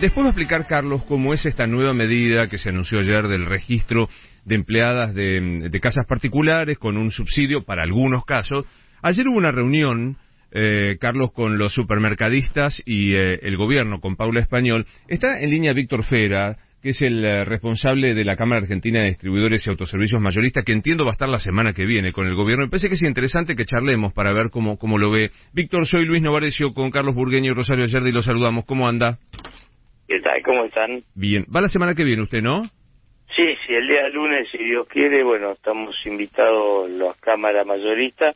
después va a explicar, Carlos, cómo es esta nueva medida que se anunció ayer del registro de empleadas de, casas particulares con un subsidio para algunos casos. Ayer hubo una reunión, eh, Carlos, con los supermercadistas y eh, el gobierno, con Paula Español. Está en línea Víctor Fera, que es el eh, responsable de la Cámara Argentina de Distribuidores y Autoservicios Mayoristas, que entiendo va a estar la semana que viene con el gobierno. Me parece que es interesante que charlemos para ver cómo, cómo lo ve. Víctor, soy Luis Novarecio con Carlos Burgueño y Rosario Ayerdi, los saludamos. ¿Cómo anda? ¿Qué tal? ¿Cómo están? Bien. Va la semana que viene usted, ¿no? Sí, sí, el día lunes, si Dios quiere, bueno, estamos invitados las cámaras mayoristas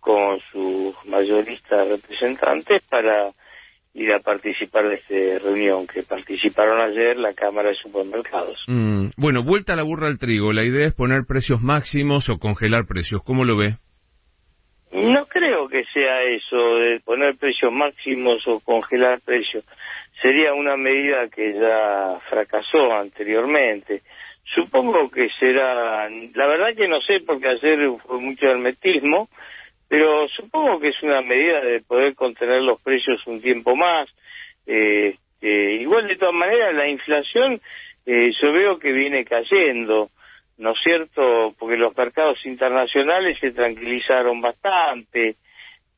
con sus mayoristas representantes para ir a participar de esta reunión que participaron ayer la Cámara de Supermercados. Mm, bueno, vuelta a la burra al trigo. La idea es poner precios máximos o congelar precios. ¿Cómo lo ve? No creo que sea eso, de poner precios máximos o congelar precios. Sería una medida que ya fracasó anteriormente. Supongo que será, la verdad que no sé porque ayer fue mucho hermetismo, pero supongo que es una medida de poder contener los precios un tiempo más. Eh, igual de todas maneras la inflación eh, yo veo que viene cayendo. ¿no es cierto? Porque los mercados internacionales se tranquilizaron bastante,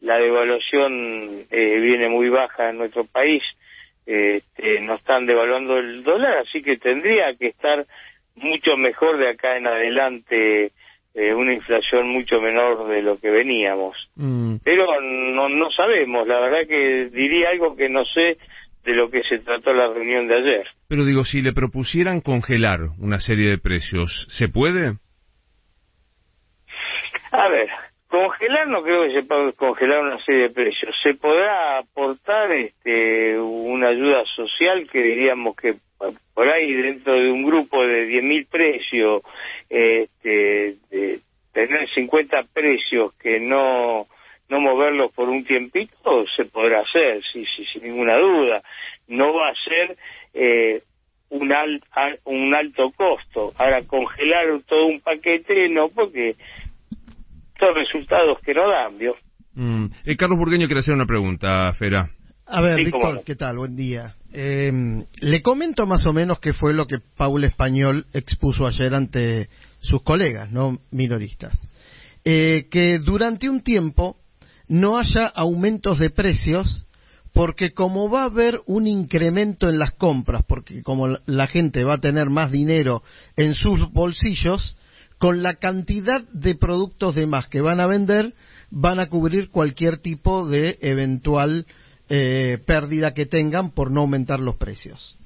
la devaluación eh, viene muy baja en nuestro país, este, no están devaluando el dólar, así que tendría que estar mucho mejor de acá en adelante eh, una inflación mucho menor de lo que veníamos. Mm. Pero no, no sabemos, la verdad que diría algo que no sé de lo que se trató la reunión de ayer. Pero digo, si le propusieran congelar una serie de precios, ¿se puede? A ver, congelar no creo que se pueda congelar una serie de precios. Se podrá aportar este, una ayuda social que diríamos que por ahí dentro de un grupo de 10.000 precios, este, de tener 50 precios que no no moverlos por un tiempito se podrá hacer, sí, sí, sin ninguna duda. No va a ser eh, un, un alto costo. Ahora, congelar todo un paquete, no, porque son resultados que no dan, ¿vio? Mm. Eh, Carlos Burgueño quiere hacer una pregunta, Fera. A ver, Víctor, ¿qué tal? Buen día. Eh, le comento más o menos qué fue lo que Paul Español expuso ayer ante sus colegas, no minoristas. Eh, que durante un tiempo no haya aumentos de precios porque como va a haber un incremento en las compras, porque como la gente va a tener más dinero en sus bolsillos, con la cantidad de productos de más que van a vender, van a cubrir cualquier tipo de eventual eh, pérdida que tengan por no aumentar los precios.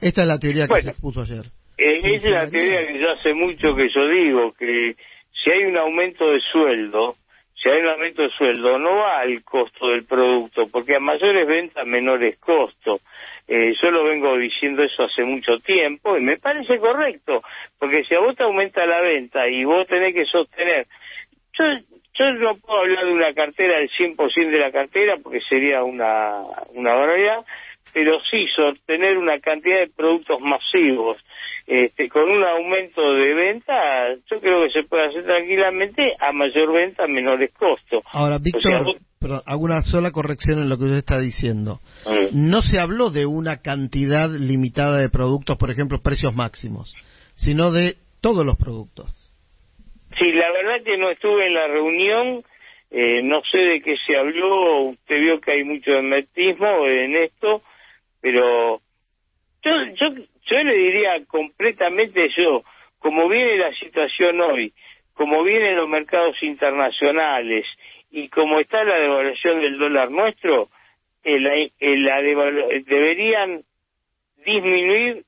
Esta es la teoría que se expuso ayer. Eh, es la teoría que yo hace mucho que yo digo, que si hay un aumento de sueldo, si hay un aumento de sueldo, no va al costo del producto, porque a mayores ventas, menores costos. Eh, yo lo vengo diciendo eso hace mucho tiempo y me parece correcto, porque si a vos te aumenta la venta y vos tenés que sostener, yo, yo no puedo hablar de una cartera del 100% de la cartera porque sería una, una barbaridad, pero sí sostener una cantidad de productos masivos este, con un aumento de venta, yo creo que se puede hacer tranquilamente a mayor venta, menores costos. Ahora, Víctor, hago una sola corrección en lo que usted está diciendo. No se habló de una cantidad limitada de productos, por ejemplo, precios máximos, sino de todos los productos. Sí, la verdad que no estuve en la reunión, eh, no sé de qué se habló, usted vio que hay mucho hermetismo en esto, pero yo, yo yo le diría completamente yo, como viene la situación hoy, como vienen los mercados internacionales y como está la devaluación del dólar nuestro, deberían disminuir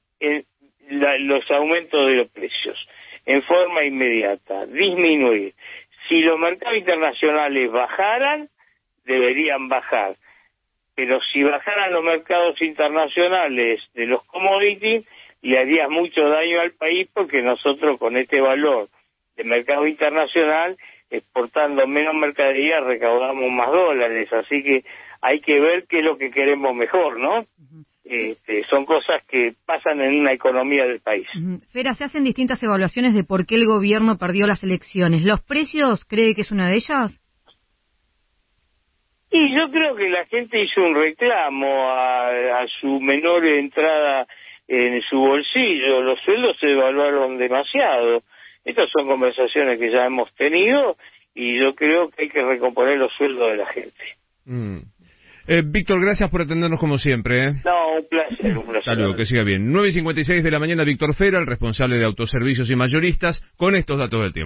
los aumentos de los precios en forma inmediata, disminuir. Si los mercados internacionales bajaran, deberían bajar pero si bajaran los mercados internacionales de los commodities, le haría mucho daño al país porque nosotros con este valor de mercado internacional, exportando menos mercadería, recaudamos más dólares. Así que hay que ver qué es lo que queremos mejor, ¿no? Este, son cosas que pasan en una economía del país. Fera, se hacen distintas evaluaciones de por qué el gobierno perdió las elecciones. ¿Los precios cree que es una de ellas? Y yo creo que la gente hizo un reclamo a, a su menor entrada en su bolsillo. Los sueldos se devaluaron demasiado. Estas son conversaciones que ya hemos tenido y yo creo que hay que recomponer los sueldos de la gente. Mm. Eh, Víctor, gracias por atendernos como siempre. ¿eh? No, un placer, un placer. Hasta que siga bien. 9 y 56 de la mañana, Víctor Fera, el responsable de autoservicios y mayoristas, con estos datos del tiempo.